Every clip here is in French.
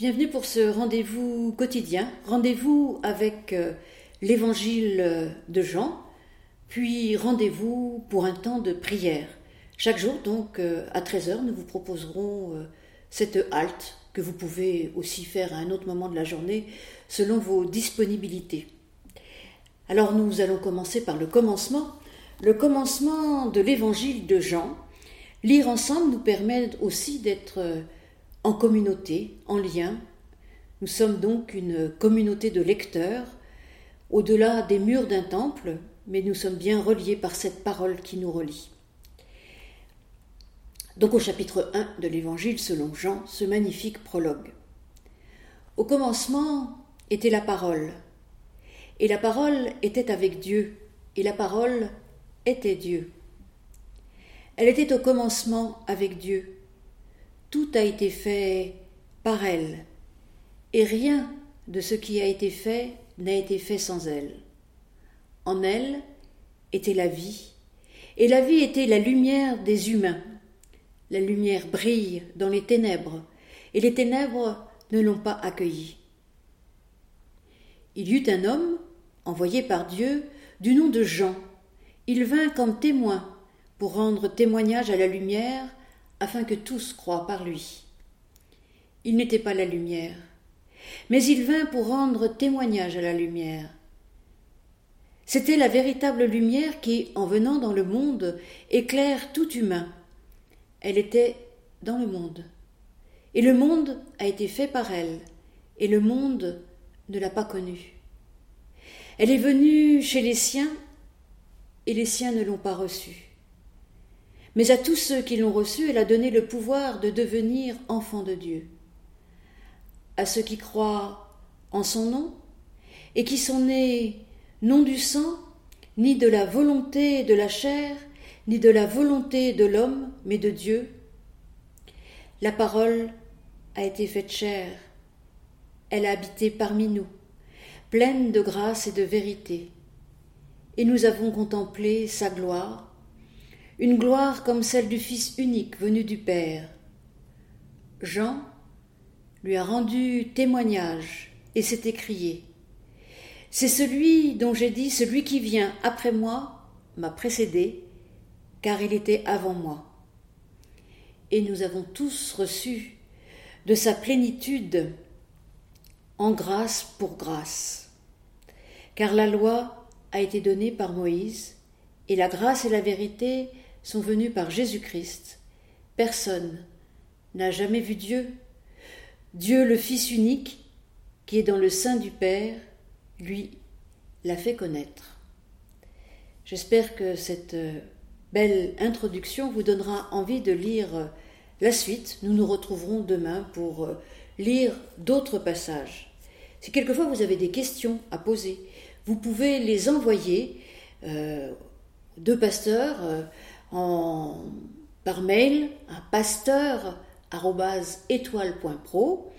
Bienvenue pour ce rendez-vous quotidien, rendez-vous avec euh, l'évangile de Jean, puis rendez-vous pour un temps de prière. Chaque jour, donc, euh, à 13h, nous vous proposerons euh, cette halte que vous pouvez aussi faire à un autre moment de la journée selon vos disponibilités. Alors nous allons commencer par le commencement. Le commencement de l'évangile de Jean. Lire ensemble nous permet aussi d'être en communauté, en lien. Nous sommes donc une communauté de lecteurs, au-delà des murs d'un temple, mais nous sommes bien reliés par cette parole qui nous relie. Donc au chapitre 1 de l'Évangile selon Jean, ce magnifique prologue. Au commencement était la parole, et la parole était avec Dieu, et la parole était Dieu. Elle était au commencement avec Dieu. Tout a été fait par elle, et rien de ce qui a été fait n'a été fait sans elle. En elle était la vie, et la vie était la lumière des humains. La lumière brille dans les ténèbres, et les ténèbres ne l'ont pas accueillie. Il y eut un homme, envoyé par Dieu, du nom de Jean. Il vint comme témoin pour rendre témoignage à la lumière afin que tous croient par lui. Il n'était pas la lumière, mais il vint pour rendre témoignage à la lumière. C'était la véritable lumière qui, en venant dans le monde, éclaire tout humain. Elle était dans le monde. Et le monde a été fait par elle, et le monde ne l'a pas connue. Elle est venue chez les siens, et les siens ne l'ont pas reçue. Mais à tous ceux qui l'ont reçu, elle a donné le pouvoir de devenir enfants de Dieu. À ceux qui croient en son nom et qui sont nés non du sang, ni de la volonté de la chair, ni de la volonté de l'homme, mais de Dieu. La parole a été faite chair, elle a habité parmi nous, pleine de grâce et de vérité, et nous avons contemplé sa gloire, une gloire comme celle du Fils unique venu du Père. Jean lui a rendu témoignage et s'est écrié C'est celui dont j'ai dit Celui qui vient après moi m'a précédé, car il était avant moi. Et nous avons tous reçu de sa plénitude en grâce pour grâce. Car la loi a été donnée par Moïse, et la grâce et la vérité sont venus par Jésus-Christ. Personne n'a jamais vu Dieu. Dieu le Fils unique, qui est dans le sein du Père, lui l'a fait connaître. J'espère que cette belle introduction vous donnera envie de lire la suite. Nous nous retrouverons demain pour lire d'autres passages. Si quelquefois vous avez des questions à poser, vous pouvez les envoyer euh, deux pasteurs. Euh, par mail à pasteur.étoile.pro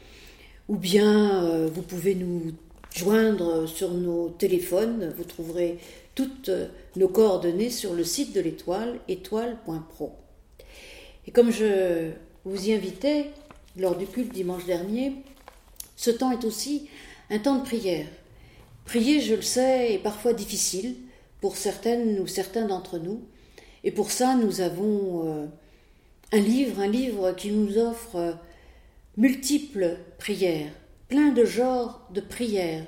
ou bien euh, vous pouvez nous joindre sur nos téléphones. Vous trouverez toutes nos coordonnées sur le site de l'étoile, étoile.pro. Et comme je vous y invitais lors du culte dimanche dernier, ce temps est aussi un temps de prière. Prier, je le sais, est parfois difficile pour certaines ou certains d'entre nous, et pour ça, nous avons euh, un livre, un livre qui nous offre euh, multiples prières, plein de genres de prières,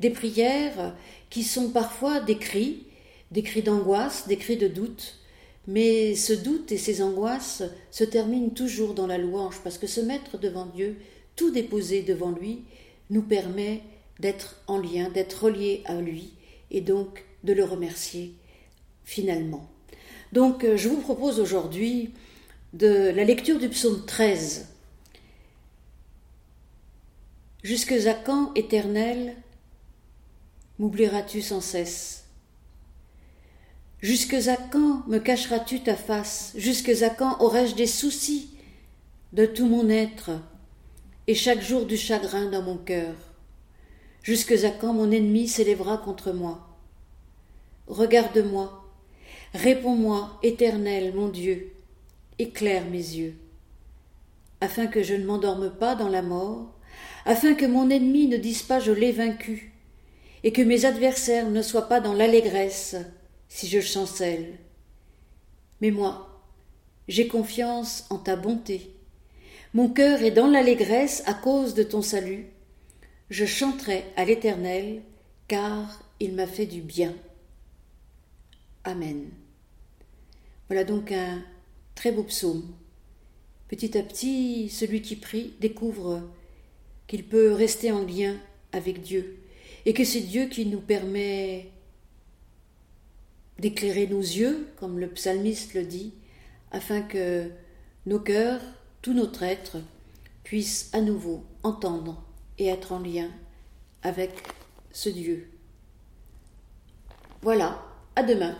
des prières qui sont parfois des cris, des cris d'angoisse, des cris de doute, mais ce doute et ces angoisses se terminent toujours dans la louange, parce que se mettre devant Dieu, tout déposer devant lui, nous permet d'être en lien, d'être relié à lui, et donc de le remercier finalement. Donc euh, je vous propose aujourd'hui de la lecture du psaume 13. Jusque à quand, éternel, m'oublieras-tu sans cesse? Jusque à quand me cacheras-tu ta face? Jusque à quand aurai-je des soucis de tout mon être et chaque jour du chagrin dans mon cœur? Jusque à quand mon ennemi s'élèvera contre moi? Regarde-moi, Réponds-moi, Éternel, mon Dieu, éclaire mes yeux, afin que je ne m'endorme pas dans la mort, afin que mon ennemi ne dise pas je l'ai vaincu, et que mes adversaires ne soient pas dans l'allégresse si je chancelle. Mais moi, j'ai confiance en ta bonté. Mon cœur est dans l'allégresse à cause de ton salut. Je chanterai à l'Éternel, car il m'a fait du bien. Amen. Voilà donc un très beau psaume. Petit à petit, celui qui prie découvre qu'il peut rester en lien avec Dieu et que c'est Dieu qui nous permet d'éclairer nos yeux, comme le psalmiste le dit, afin que nos cœurs, tout notre être, puissent à nouveau entendre et être en lien avec ce Dieu. Voilà, à demain.